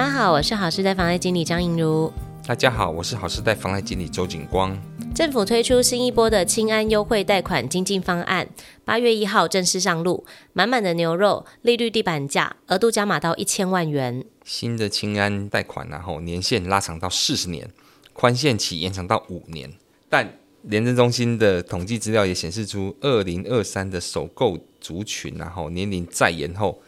大家好，我是好事贷房贷经理张映如。大家好，我是好事贷房贷经理周景光。政府推出新一波的清安优惠贷款经济方案，八月一号正式上路，满满的牛肉，利率地板价，额度加码到一千万元。新的清安贷款然后年限拉长到四十年，宽限期延长到五年。但廉政中心的统计资料也显示出，二零二三的首购族群然后年龄再延后，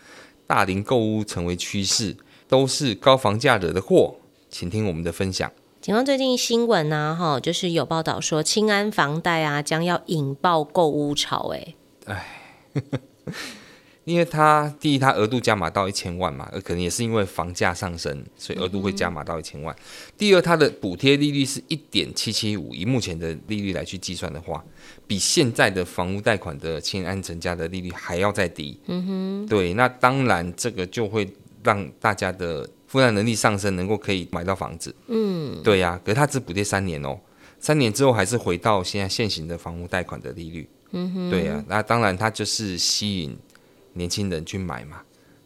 大龄购屋成为趋势，都是高房价惹的祸。请听我们的分享。警方最近新闻呢，哈，就是有报道说，清安房贷啊将要引爆购屋潮，哎，哎，因为它第一，它额度加码到一千万嘛，可能也是因为房价上升，所以额度会加码到一千万。嗯、第二，它的补贴利率是一点七七五，以目前的利率来去计算的话，比现在的房屋贷款的清安成家的利率还要再低。嗯哼，对，那当然这个就会让大家的。负担能力上升，能够可以买到房子。嗯，对呀、啊，可是它只补贴三年哦，三年之后还是回到现在现行的房屋贷款的利率。嗯哼，对呀、啊，那当然它就是吸引年轻人去买嘛。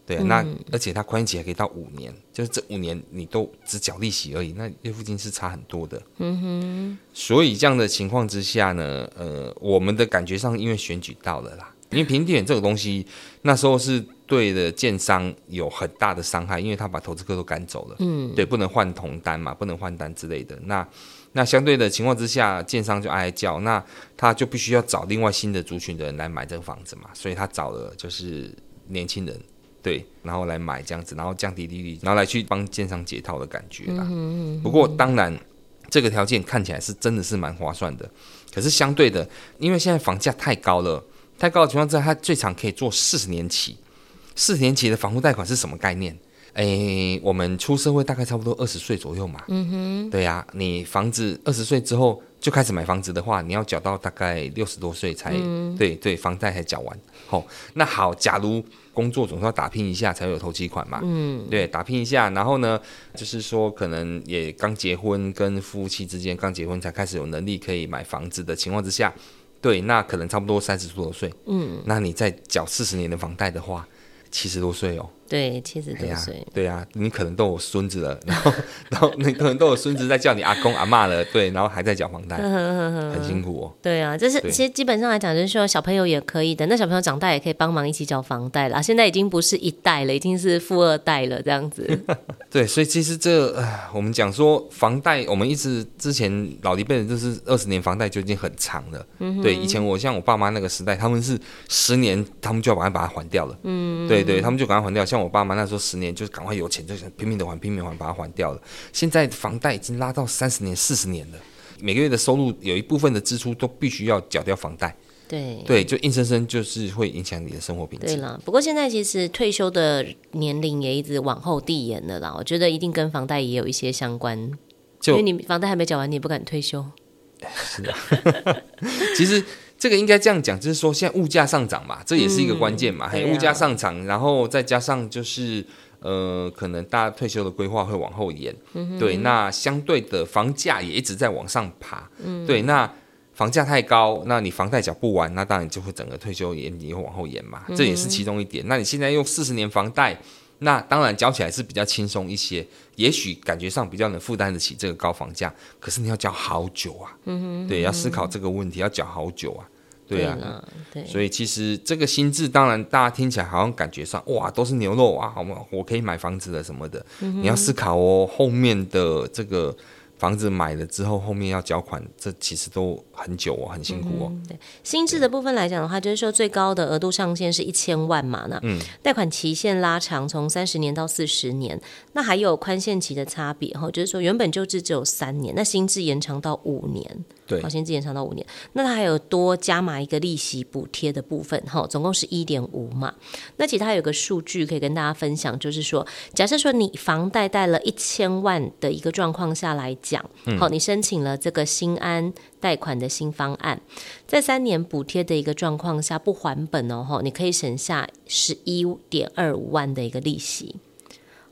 对啊，嗯、那而且它宽限期还可以到五年，就是这五年你都只缴利息而已，那月付金是差很多的。嗯哼，所以这样的情况之下呢，呃，我们的感觉上因为选举到了啦，因为平地这个东西那时候是。对的，建商有很大的伤害，因为他把投资客都赶走了。嗯，对，不能换同单嘛，不能换单之类的。那那相对的情况之下，建商就哀哀叫，那他就必须要找另外新的族群的人来买这个房子嘛，所以他找了就是年轻人，对，然后来买这样子，然后降低利率，然后来去帮建商解套的感觉啦。嗯嗯嗯。不过当然，这个条件看起来是真的是蛮划算的，可是相对的，因为现在房价太高了，太高的情况之下，它最长可以做四十年期。四年期的房屋贷款是什么概念？诶，我们出社会大概差不多二十岁左右嘛。嗯哼。对呀、啊，你房子二十岁之后就开始买房子的话，你要缴到大概六十多岁才、嗯、对对，房贷才缴完。好、哦，那好，假如工作总是要打拼一下才有头期款嘛。嗯。对，打拼一下，然后呢，就是说可能也刚结婚，跟夫妻之间刚结婚才开始有能力可以买房子的情况之下，对，那可能差不多三十多岁。嗯。那你再缴四十年的房贷的话。七十多岁哦，对，七十多岁，对呀、啊，你可能都有孙子了，然后，然后你可能都有孙子在叫你阿公阿嬷了，对，然后还在缴房贷，很辛苦哦。对啊，这是其实基本上来讲，就是说小朋友也可以的，那小朋友长大也可以帮忙一起缴房贷了。现在已经不是一代了，已经是富二代了，这样子。对，所以其实这我们讲说房贷，我们一直之前老一辈人就是二十年房贷就已经很长了。嗯，对，以前我像我爸妈那个时代，他们是十年，他们就要把它把它还掉了。嗯，对对，他们就赶快还掉。像我爸妈那时候十年，就是赶快有钱就想拼命的还，拼命还，把它还掉了。现在房贷已经拉到三十年、四十年了，每个月的收入有一部分的支出都必须要缴掉房贷。对对，就硬生生就是会影响你的生活品质。对了，不过现在其实退休的年龄也一直往后递延了啦。我觉得一定跟房贷也有一些相关，就因为你房贷还没缴完，你也不敢退休。是啊，其实这个应该这样讲，就是说现在物价上涨嘛，这也是一个关键嘛。还有、嗯、物价上涨，然后再加上就是呃，可能大家退休的规划会往后延。嗯、对，那相对的房价也一直在往上爬。嗯，对，那。房价太高，那你房贷缴不完，那当然就会整个退休延也会往后延嘛，这也是其中一点。嗯、那你现在用四十年房贷，那当然交起来是比较轻松一些，也许感觉上比较能负担得起这个高房价，可是你要交好久啊，嗯哼，对，要思考这个问题，要缴好久啊，对啊，对，所以其实这个心智，当然大家听起来好像感觉上哇都是牛肉啊，好吗？我可以买房子了什么的，嗯、你要思考哦，后面的这个。房子买了之后，后面要缴款，这其实都很久哦，很辛苦哦。嗯、对，新制的部分来讲的话，就是说最高的额度上限是一千万嘛，那贷款期限拉长，从三十年到四十年，那还有宽限期的差别哈，就是说原本旧制只有三年，那新制延长到五年。对，保险期延长到五年，那它还有多加码一个利息补贴的部分，哈，总共是一点五嘛。那其他有个数据可以跟大家分享，就是说，假设说你房贷贷了一千万的一个状况下来讲，好、嗯，你申请了这个新安贷款的新方案，在三年补贴的一个状况下不还本哦，哈，你可以省下十一点二五万的一个利息。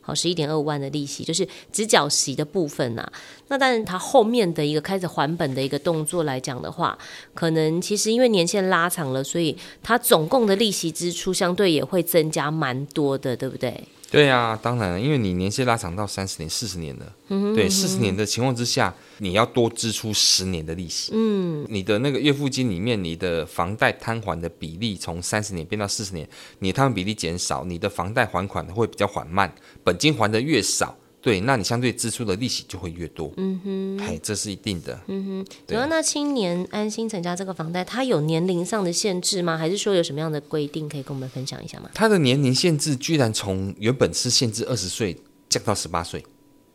好，十一点二五万的利息就是直角息的部分呐、啊。那但是它后面的一个开始还本的一个动作来讲的话，可能其实因为年限拉长了，所以它总共的利息支出相对也会增加蛮多的，对不对？对啊，当然了，因为你年限拉长到三十年、四十年了，对，四十年的情况之下，你要多支出十年的利息。嗯，你的那个月付金里面，你的房贷摊还的比例从三十年变到四十年，你摊还比例减少，你的房贷还款会比较缓慢，本金还的越少。对，那你相对支出的利息就会越多。嗯哼，哎，这是一定的。嗯哼，对。那青年安心成家这个房贷，它有年龄上的限制吗？还是说有什么样的规定可以跟我们分享一下吗？它的年龄限制居然从原本是限制二十岁降到十八岁。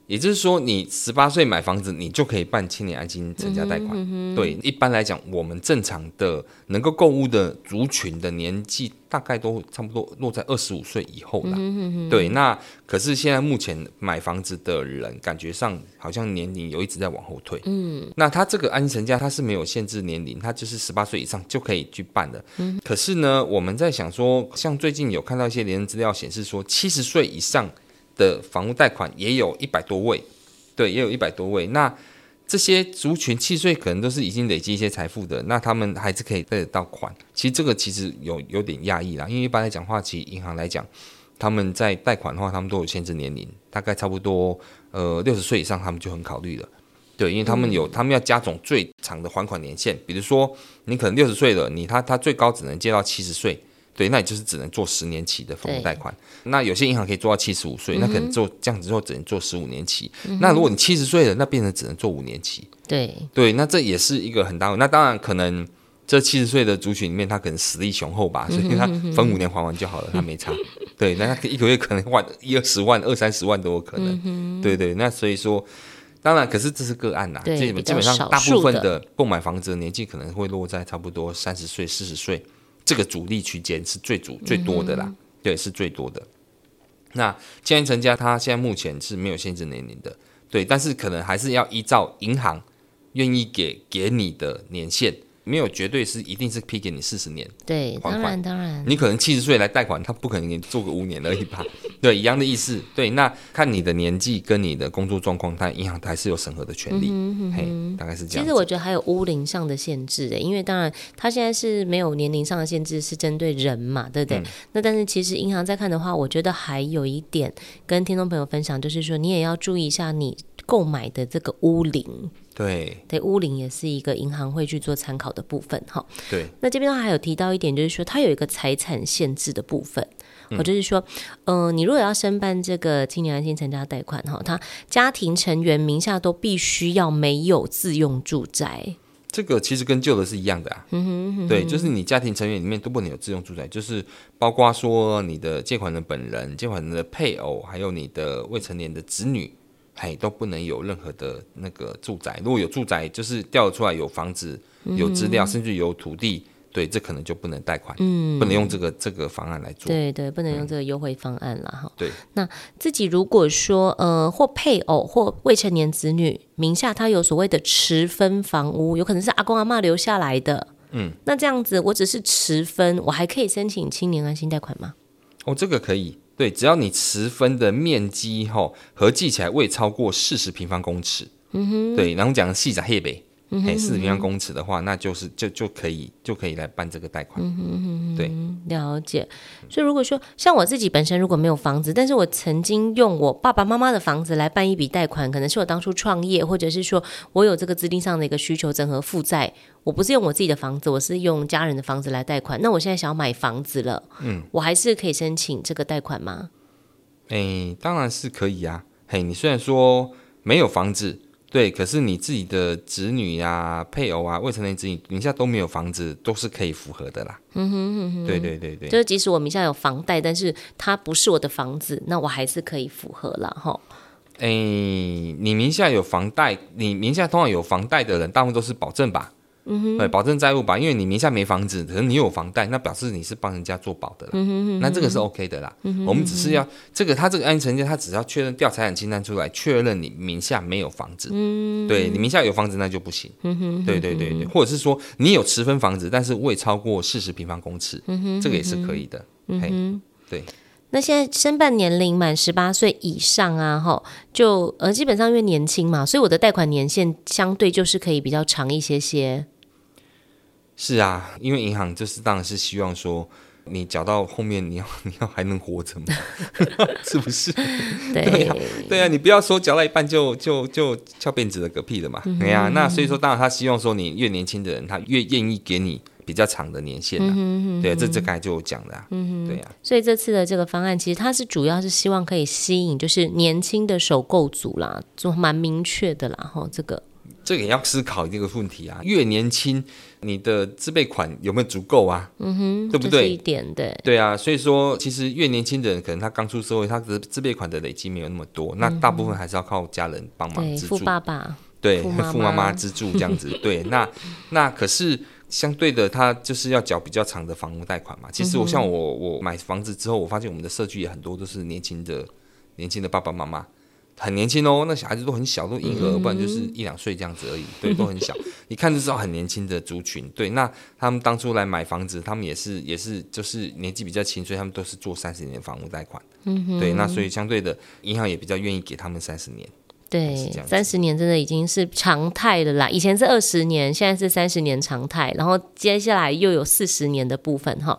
也就是说，你十八岁买房子，你就可以办青年安心成家贷款。嗯嗯、对，一般来讲，我们正常的能够购物的族群的年纪，大概都差不多落在二十五岁以后啦。嗯嗯、对，那可是现在目前买房子的人，感觉上好像年龄有一直在往后退。嗯，那他这个安心成家，他是没有限制年龄，他就是十八岁以上就可以去办的。嗯，可是呢，我们在想说，像最近有看到一些联人资料显示说，七十岁以上。的房屋贷款也有一百多位，对，也有一百多位。那这些族群契税可能都是已经累积一些财富的，那他们还是可以贷得到款。其实这个其实有有点压抑啦，因为一般来讲话，其实银行来讲，他们在贷款的话，他们都有限制年龄，大概差不多呃六十岁以上，他们就很考虑了。对，因为他们有他们要加总最长的还款年限，比如说你可能六十岁了，你他他最高只能借到七十岁。对，那你就是只能做十年期的房屋贷款。那有些银行可以做到七十五岁，那可能做这样子之后只能做十五年期。嗯、那如果你七十岁了，那变成只能做五年期。对对，那这也是一个很大。那当然可能这七十岁的族群里面，他可能实力雄厚吧，所以他分五年还完就好了，他没差。对，那他一个月可能换一二十万、二三十万都有可能。嗯、对对，那所以说，当然，可是这是个案呐。对，基本上大部分的购买房子的年纪可能会落在差不多三十岁、四十岁。这个主力区间是最主最多的啦，嗯、对，是最多的。那建议成家，他现在目前是没有限制年龄的，对，但是可能还是要依照银行愿意给给你的年限。没有绝对是一定是批给你四十年，对，当然当然，你可能七十岁来贷款，他不可能给你做个五年而已吧？对，一样的意思。对，那看你的年纪跟你的工作状况，他银行还是有审核的权利。嗯哼嗯哼嘿，大概是这样。其实我觉得还有屋龄上的限制诶，因为当然他现在是没有年龄上的限制，是针对人嘛，对不对？嗯、那但是其实银行在看的话，我觉得还有一点跟听众朋友分享，就是说你也要注意一下你购买的这个屋龄。对，对，屋龄也是一个银行会去做参考的部分哈。对，那这边还有提到一点，就是说它有一个财产限制的部分，或、嗯、就是说，嗯、呃，你如果要申办这个青年安心成家贷款哈，他家庭成员名下都必须要没有自用住宅。这个其实跟旧的是一样的啊。嗯哼，嗯哼，对，就是你家庭成员里面都不能有自用住宅，就是包括说你的借款人本人、借款人的配偶，还有你的未成年的子女。哎，都不能有任何的那个住宅。如果有住宅，就是调出来有房子、有资料，嗯、甚至有土地，对，这可能就不能贷款，嗯，不能用这个这个方案来做。对对，不能用这个优惠方案了哈。对，那自己如果说呃，或配偶或未成年子女名下他有所谓的持分房屋，有可能是阿公阿妈留下来的，嗯，那这样子我只是持分，我还可以申请青年安心贷款吗？哦，这个可以。对，只要你持分的面积哈合计起来未超过四十平方公尺，嗯哼，对，然后讲细仔黑北，哎，四十平方公尺的话，那就是就就可以就可以来办这个贷款，嗯哼嗯哼，对，了解。所以如果说像我自己本身如果没有房子，但是我曾经用我爸爸妈妈的房子来办一笔贷款，可能是我当初创业，或者是说我有这个资金上的一个需求，整合负债。我不是用我自己的房子，我是用家人的房子来贷款。那我现在想要买房子了，嗯，我还是可以申请这个贷款吗？哎、欸，当然是可以啊。嘿，你虽然说没有房子，对，可是你自己的子女啊、配偶啊、未成年子女名下都没有房子，都是可以符合的啦。嗯哼哼哼，对对对对，就是即使我名下有房贷，但是它不是我的房子，那我还是可以符合了哈。哎、欸，你名下有房贷，你名下通常有房贷的人，大部分都是保证吧？嗯哼，对，保证债务吧，因为你名下没房子，可是你有房贷，那表示你是帮人家做保的啦。嗯哼嗯哼，那这个是 OK 的啦。嗯哼嗯哼，我们只是要这个，他这个案件成家，他只要确认调财产清单出来，确认你名下没有房子。嗯哼，对，你名下有房子那就不行。嗯哼，嗯哼，对对对对，或者是说你有持分房子，但是未超过四十平方公尺。嗯哼，嗯哼，这个也是可以的。嗯哼，对。那现在申办年龄满十八岁以上啊，哈，就呃基本上因为年轻嘛，所以我的贷款年限相对就是可以比较长一些些。是啊，因为银行就是当然是希望说，你缴到后面，你要 你要还能活着吗？是不是？对啊，对啊，你不要说缴到一半就就就翘辫子的嗝屁了嘛。对呀、啊，那所以说，当然他希望说你越年轻的人，他越愿意给你比较长的年限、啊嗯、对、啊，这这刚才就有讲的、啊。嗯对呀、啊。所以这次的这个方案，其实它是主要是希望可以吸引，就是年轻的首购族啦，就蛮明确的啦。哈，这个。这个也要思考这个问题啊，越年轻，你的自备款有没有足够啊？嗯哼，对不对？一点对。对啊，所以说其实越年轻的人，可能他刚出社会，他的自备款的累积没有那么多，嗯、那大部分还是要靠家人帮忙资助。富爸爸，对，富妈妈资助这样子。对，那那可是相对的，他就是要缴比较长的房屋贷款嘛。其实我像我我买房子之后，我发现我们的社区也很多都是年轻的年轻的爸爸妈妈。很年轻哦，那小孩子都很小，都婴儿，嗯、不然就是一两岁这样子而已，对，都很小，一看就知道很年轻的族群。对，那他们当初来买房子，他们也是也是就是年纪比较轻，所以他们都是做三十年的房屋贷款。嗯哼，对，那所以相对的银行也比较愿意给他们三十年。对，三十年真的已经是常态了啦。以前是二十年，现在是三十年常态。然后接下来又有四十年的部分哈。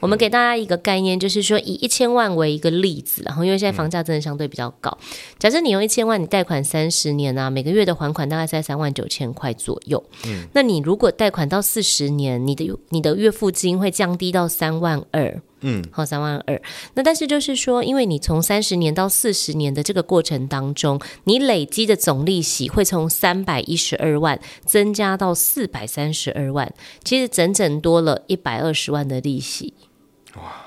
我们给大家一个概念，就是说以一千万为一个例子，然后因为现在房价真的相对比较高。假设你用一千万，你贷款三十年啊，每个月的还款大概在三万九千块左右。嗯，那你如果贷款到四十年，你的你的月付金会降低到三万二。嗯，好，三万二。那但是就是说，因为你从三十年到四十年的这个过程当中，你累积的总利息会从三百一十二万增加到四百三十二万，其实整整多了一百二十万的利息。哇！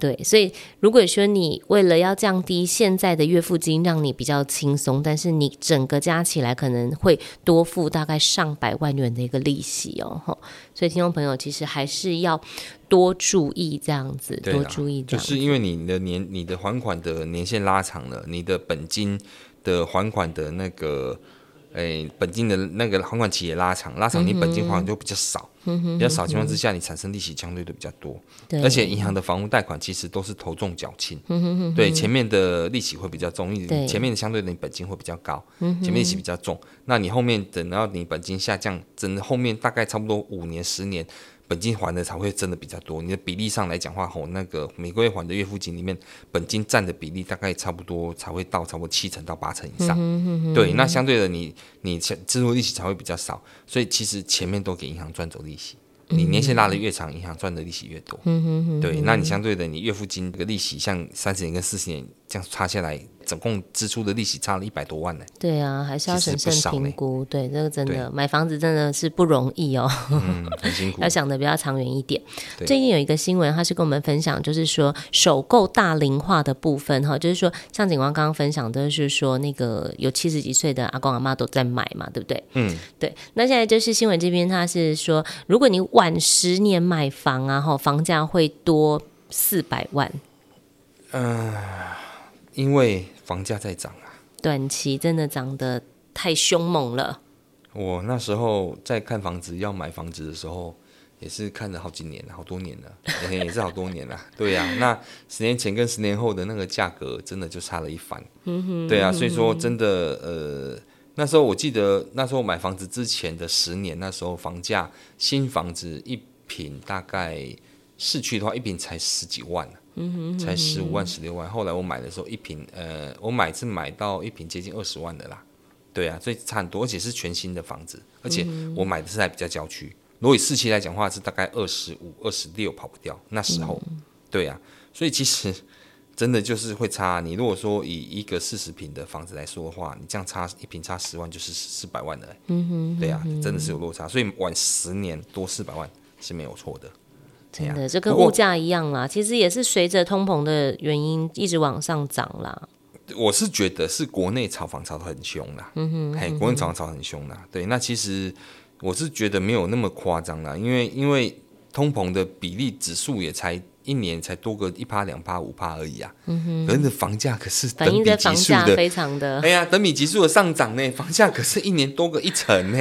对，所以如果说你为了要降低现在的月付金，让你比较轻松，但是你整个加起来可能会多付大概上百万元的一个利息哦。所以听众朋友其实还是要多注意这样子，多注意这样，就是因为你的年你的还款的年限拉长了，你的本金的还款的那个。哎，本金的那个还款期也拉长，拉长你本金还款就比较少，嗯、比较少情况之下，你产生利息相对的比较多。对而且银行的房屋贷款其实都是头重脚轻，对，前面的利息会比较重，因为前面的相对的你本金会比较高，对前面利息比较重，嗯、那你后面等到你本金下降，整后面大概差不多五年十年。本金还的才会真的比较多，你的比例上来讲话，吼，那个每个月还的月付金里面，本金占的比例大概差不多才会到差不多七成到八成以上。嗯、哼哼哼对，那相对的你你支付利息才会比较少，所以其实前面都给银行赚走利息，你年限拉的越长，银行赚的利息越多。嗯、哼哼哼对，那你相对的你月付金这个利息，像三十年跟四十年这样差下来。总共支出的利息差了一百多万呢。对啊，还是要审慎评估。对，这个真的对买房子真的是不容易哦，嗯、很辛苦。要想的比较长远一点。最近有一个新闻，他是跟我们分享，就是说首购大龄化的部分哈，就是说像警官刚刚分享的是说那个有七十几岁的阿公阿妈都在买嘛，对不对？嗯，对。那现在就是新闻这边他是说，如果你晚十年买房啊，哈，房价会多四百万。嗯、呃，因为。房价在涨啊，短期真的涨得太凶猛了。我那时候在看房子，要买房子的时候，也是看了好几年，好多年了，也是好多年了。对呀、啊，那十年前跟十年后的那个价格，真的就差了一番。对啊，所以说真的，呃，那时候我记得那时候买房子之前的十年，那时候房价新房子一平大概市区的话，一平才十几万。才十五万十六万，后来我买的时候一瓶，呃，我买是买到一瓶接近二十万的啦，对啊，所以差很多，而且是全新的房子，而且我买的是在比较郊区，如果以市区来讲的话是大概二十五、二十六跑不掉，那时候，对啊，所以其实真的就是会差。你如果说以一个四十平的房子来说的话，你这样差一平差十万就是四百万的，嗯哼，对啊，真的是有落差，所以晚十年多四百万是没有错的。真的，这跟物价一样啦，其实也是随着通膨的原因一直往上涨啦。我是觉得是国内炒房炒得很凶啦，嗯哼，嘿，国内炒房炒得很凶啦。对，那其实我是觉得没有那么夸张啦，因为因为通膨的比例指数也才一年才多个一趴两趴五趴而已啊，嗯哼，可是房价可是等比级数的非常的，哎呀，等比级数的上涨呢，房价可是一年多个一成呢，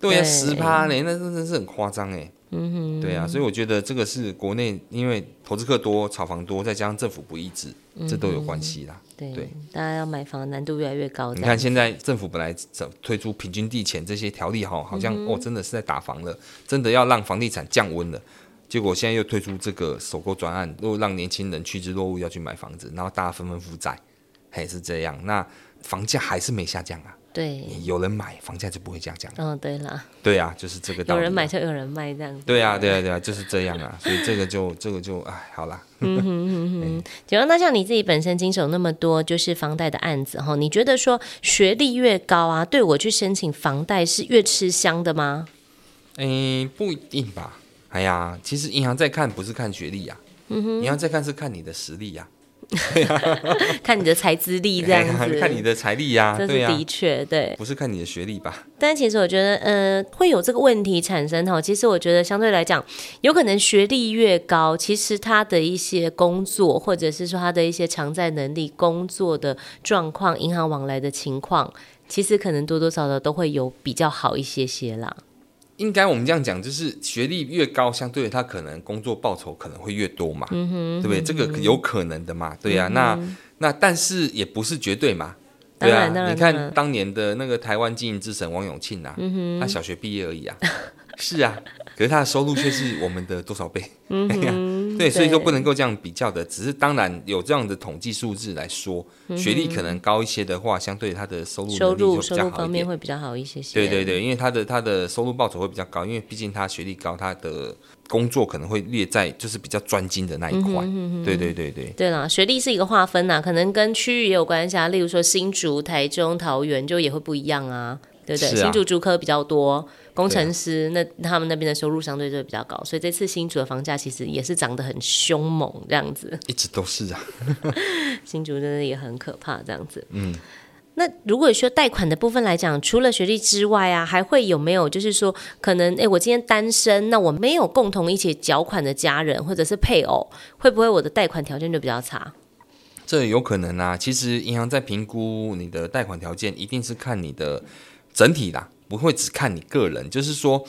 对呀，十趴呢，那真的是很夸张哎。嗯哼，对啊，所以我觉得这个是国内因为投资客多、炒房多，再加上政府不一致，这都有关系啦。对，对大家要买房难度越来越高。你看现在政府本来推出平均地权这些条例，哈，好像哦，真的是在打房了，真的要让房地产降温了。结果现在又推出这个首购专案，又让年轻人趋之若鹜要去买房子，然后大家纷纷负债，还是这样，那房价还是没下降啊。对，有人买，房价就不会下降。嗯、哦，对了。对啊，就是这个道理。有人买就有人卖，这样子。对啊，对啊，对啊，就是这样啊。所以这个就这个就哎，好啦。嗯哼哼哼。请问，那像你自己本身经手那么多就是房贷的案子哈，你觉得说学历越高啊，对我去申请房贷是越吃香的吗？哎，不一定吧。哎呀，其实银行在看不是看学历呀、啊，银、嗯、行在看是看你的实力呀，看你的财资力这样 子，看你的财力呀，这是的确对，不是看你的学历吧？但其实我觉得，呃，会有这个问题产生哈。其实我觉得相对来讲，有可能学历越高，其实他的一些工作，或者是说他的一些偿债能力、工作的状况、银行往来的情况，其实可能多多少少都会有比较好一些些啦。应该我们这样讲，就是学历越高，相对他可能工作报酬可能会越多嘛，嗯，对不对？这个有可能的嘛，对呀、那那但是也不是绝对嘛，对啊。你看当年的那个台湾经营之神王永庆啊，嗯、他小学毕业而已啊，是啊。可是他的收入却是我们的多少倍？对，所以说不能够这样比较的。只是当然有这样的统计数字来说，嗯、学历可能高一些的话，相对他的收入。收入，收入方面会比较好一些些。对对对，因为他的他的收入报酬会比较高，因为毕竟他学历高，他的工作可能会列在就是比较专精的那一块。嗯、对对对对。对啦，学历是一个划分呐，可能跟区域也有关系啊。例如说新竹、台中、桃园就也会不一样啊，对不对？啊、新竹竹科比较多。工程师那他们那边的收入相对就会比较高，所以这次新竹的房价其实也是涨得很凶猛，这样子。一直都是啊，新竹真的也很可怕，这样子。嗯，那如果说贷款的部分来讲，除了学历之外啊，还会有没有就是说可能哎，我今天单身，那我没有共同一起缴款的家人或者是配偶，会不会我的贷款条件就比较差？这有可能啊。其实银行在评估你的贷款条件，一定是看你的整体啦。不会只看你个人，就是说，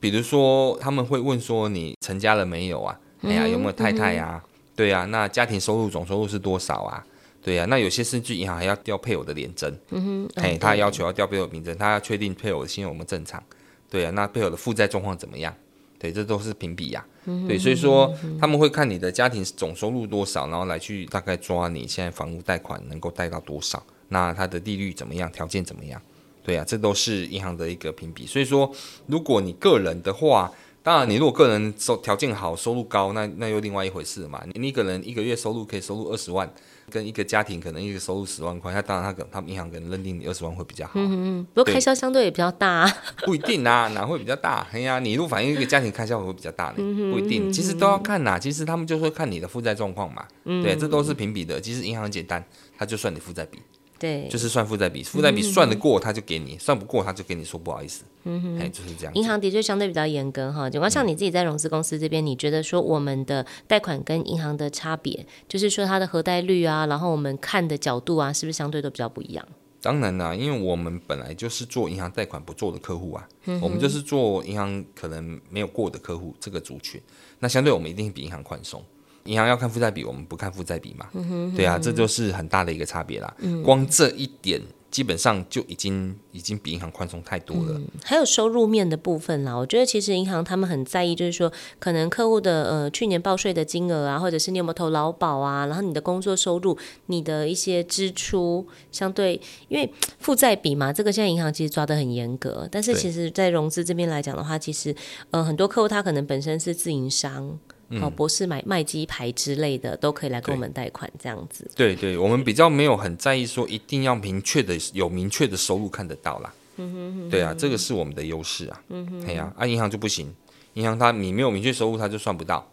比如说他们会问说你成家了没有啊？哎呀，有没有太太啊？对啊，那家庭收入总收入是多少啊？对啊，那有些甚至银行还要调配偶的联征，嗯哼，哎，他要求要调配偶凭证，他要确定配偶的信用有没有正常？对啊，那配偶的负债状况怎么样？对，这都是评比呀。对，所以说他们会看你的家庭总收入多少，然后来去大概抓你现在房屋贷款能够贷到多少，那它的利率怎么样？条件怎么样？对啊，这都是银行的一个评比。所以说，如果你个人的话，当然你如果个人收条件好、收入高，那那又另外一回事嘛。你一个人一个月收入可以收入二十万，跟一个家庭可能一个收入十万块，那当然他可能他们银行可能认定你二十万会比较好。嗯嗯，不过开销相对也比较大啊。不一定啊，哪会比较大？哎呀，你如果反映一个家庭开销会比较大呢？不一定，其实都要看呐。其实他们就会看你的负债状况嘛。对，这都是评比的。其实银行很简单，他就算你负债比。对，就是算负债比，负债比算得过他就给你，嗯、算不过他就跟你说不好意思。嗯哼，哎，就是这样。银行的确相对比较严格哈。就光像你自己在融资公司这边，嗯、你觉得说我们的贷款跟银行的差别，就是说它的核贷率啊，然后我们看的角度啊，是不是相对都比较不一样？当然啦，因为我们本来就是做银行贷款不做的客户啊，嗯、我们就是做银行可能没有过的客户这个族群，那相对我们一定比银行宽松。银行要看负债比，我们不看负债比嘛？嗯哼，对啊，这就是很大的一个差别啦。嗯，光这一点基本上就已经已经比银行宽松太多了。嗯，还有收入面的部分啦，我觉得其实银行他们很在意，就是说可能客户的呃去年报税的金额啊，或者是你有没有投劳保啊，然后你的工作收入、你的一些支出，相对因为负债比嘛，这个现在银行其实抓得很严格。但是其实在融资这边来讲的话，其实呃很多客户他可能本身是自营商。好，博士买卖鸡排之类的都可以来跟我们贷款，这样子。对对，我们比较没有很在意说一定要明确的有明确的收入看得到啦。嗯哼哼哼。对啊，这个是我们的优势啊。嗯哼。对啊，啊，银行就不行，银行它你没有明确收入，它就算不到，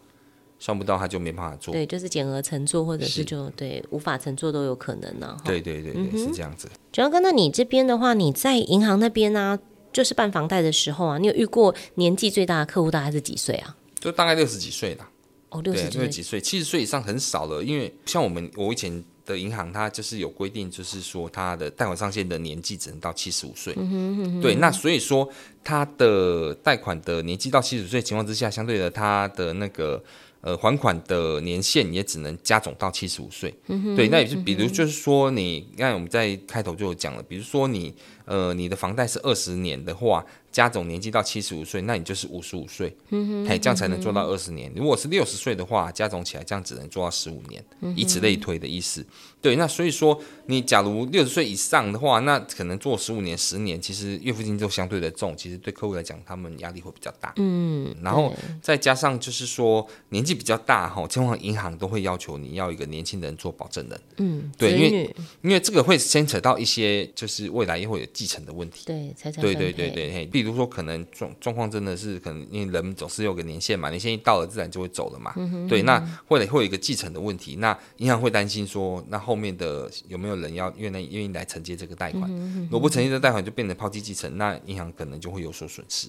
算不到它就没办法做。对，就是减额乘坐，或者是就是对无法乘坐都有可能呢、啊。对对对对，嗯、是这样子。主要跟那你这边的话，你在银行那边呢、啊，就是办房贷的时候啊，你有遇过年纪最大的客户大概是几岁啊？就大概六十几岁啦。哦，六十对几岁？七十岁以上很少了，因为像我们我以前的银行，它就是有规定，就是说它的贷款上限的年纪只能到七十五岁。嗯哼嗯哼对，那所以说它的贷款的年纪到七十岁情况之下，相对的它的那个呃还款的年限也只能加总到七十五岁。嗯哼对，那也是比如就是说你，刚才我们在开头就有讲了，比如说你呃你的房贷是二十年的话。加总年纪到七十五岁，那你就是五十五岁，嗯嘿，这样才能做到二十年。如果是六十岁的话，加总起来这样只能做到十五年，以此类推的意思。对，那所以说你假如六十岁以上的话，那可能做十五年、十年，其实月付金就相对的重，其实对客户来讲，他们压力会比较大。嗯，然后再加上就是说年纪比较大哈，通常银行都会要求你要一个年轻人做保证人。嗯，对，因为因为这个会牵扯到一些就是未来也会有继承的问题。对，财产对对对对，嘿，比如说可能状状况真的是可能因为人总是有个年限嘛，年限一到了自然就会走了嘛。嗯哼。对，那会会有一个继承的问题，那银行会担心说那后面的有没有人要愿意愿意来承接这个贷款？如果不承接这贷款，就变成抛弃继承，那银行可能就会有所损失。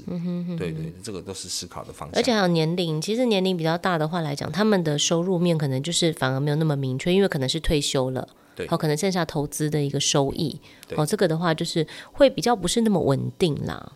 对对，这个都是思考的方向。而且还有年龄，其实年龄比较大的话来讲，他们的收入面可能就是反而没有那么明确，因为可能是退休了，对，好，可能剩下投资的一个收益，哦，这个的话就是会比较不是那么稳定啦。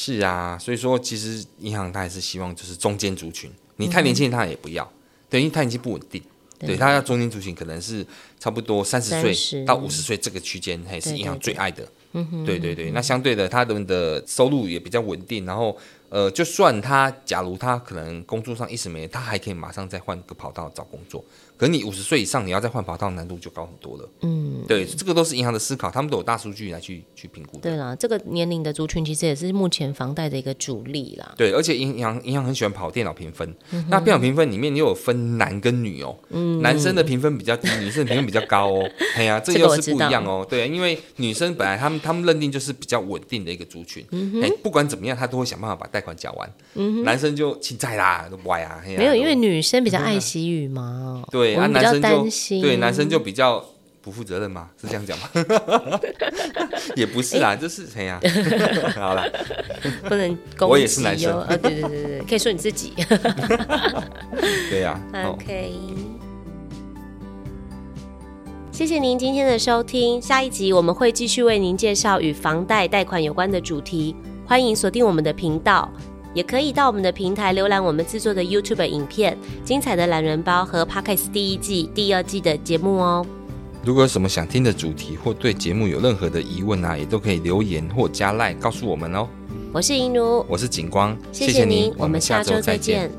是啊，所以说其实银行它还是希望就是中间族群，你太年轻他也不要，对，因为他已经不稳定。对，他要中间族群，可能是差不多三十岁到五十岁这个区间，还是银行最爱的。对对对，对对对，那相对的，他们的收入也比较稳定，然后。呃，就算他，假如他可能工作上一时没，他还可以马上再换个跑道找工作。可是你五十岁以上，你要再换跑道，难度就高很多了。嗯，对，这个都是银行的思考，他们都有大数据来去去评估。对啦，这个年龄的族群其实也是目前房贷的一个主力啦。对，而且银行银行很喜欢跑电脑评分，嗯、那电脑评分里面又有分男跟女哦。嗯，男生的评分比较低，女生的评分比较高哦。哎呀、啊，这个又是不一样哦。对，因为女生本来他们他们认定就是比较稳定的一个族群。嗯哎，不管怎么样，他都会想办法把贷款缴完。嗯，男生就欠债啦，都歪啊。没有，因为女生比较爱惜羽毛。对，啊，男生就。对，男生就比较不负责任嘛，是这样讲吗？也不是啦，这是谁呀？好了，不能攻击。我也是男生。啊，对对对对，可以说你自己。对呀。OK，谢谢您今天的收听，下一集我们会继续为您介绍与房贷贷款有关的主题，欢迎锁定我们的频道。也可以到我们的平台浏览我们制作的 YouTube 影片、精彩的懒人包和 Podcast 第一季、第二季的节目哦。如果有什么想听的主题或对节目有任何的疑问啊，也都可以留言或加赖告诉我们哦。我是银奴，我是景光，谢谢您，我们下周再见。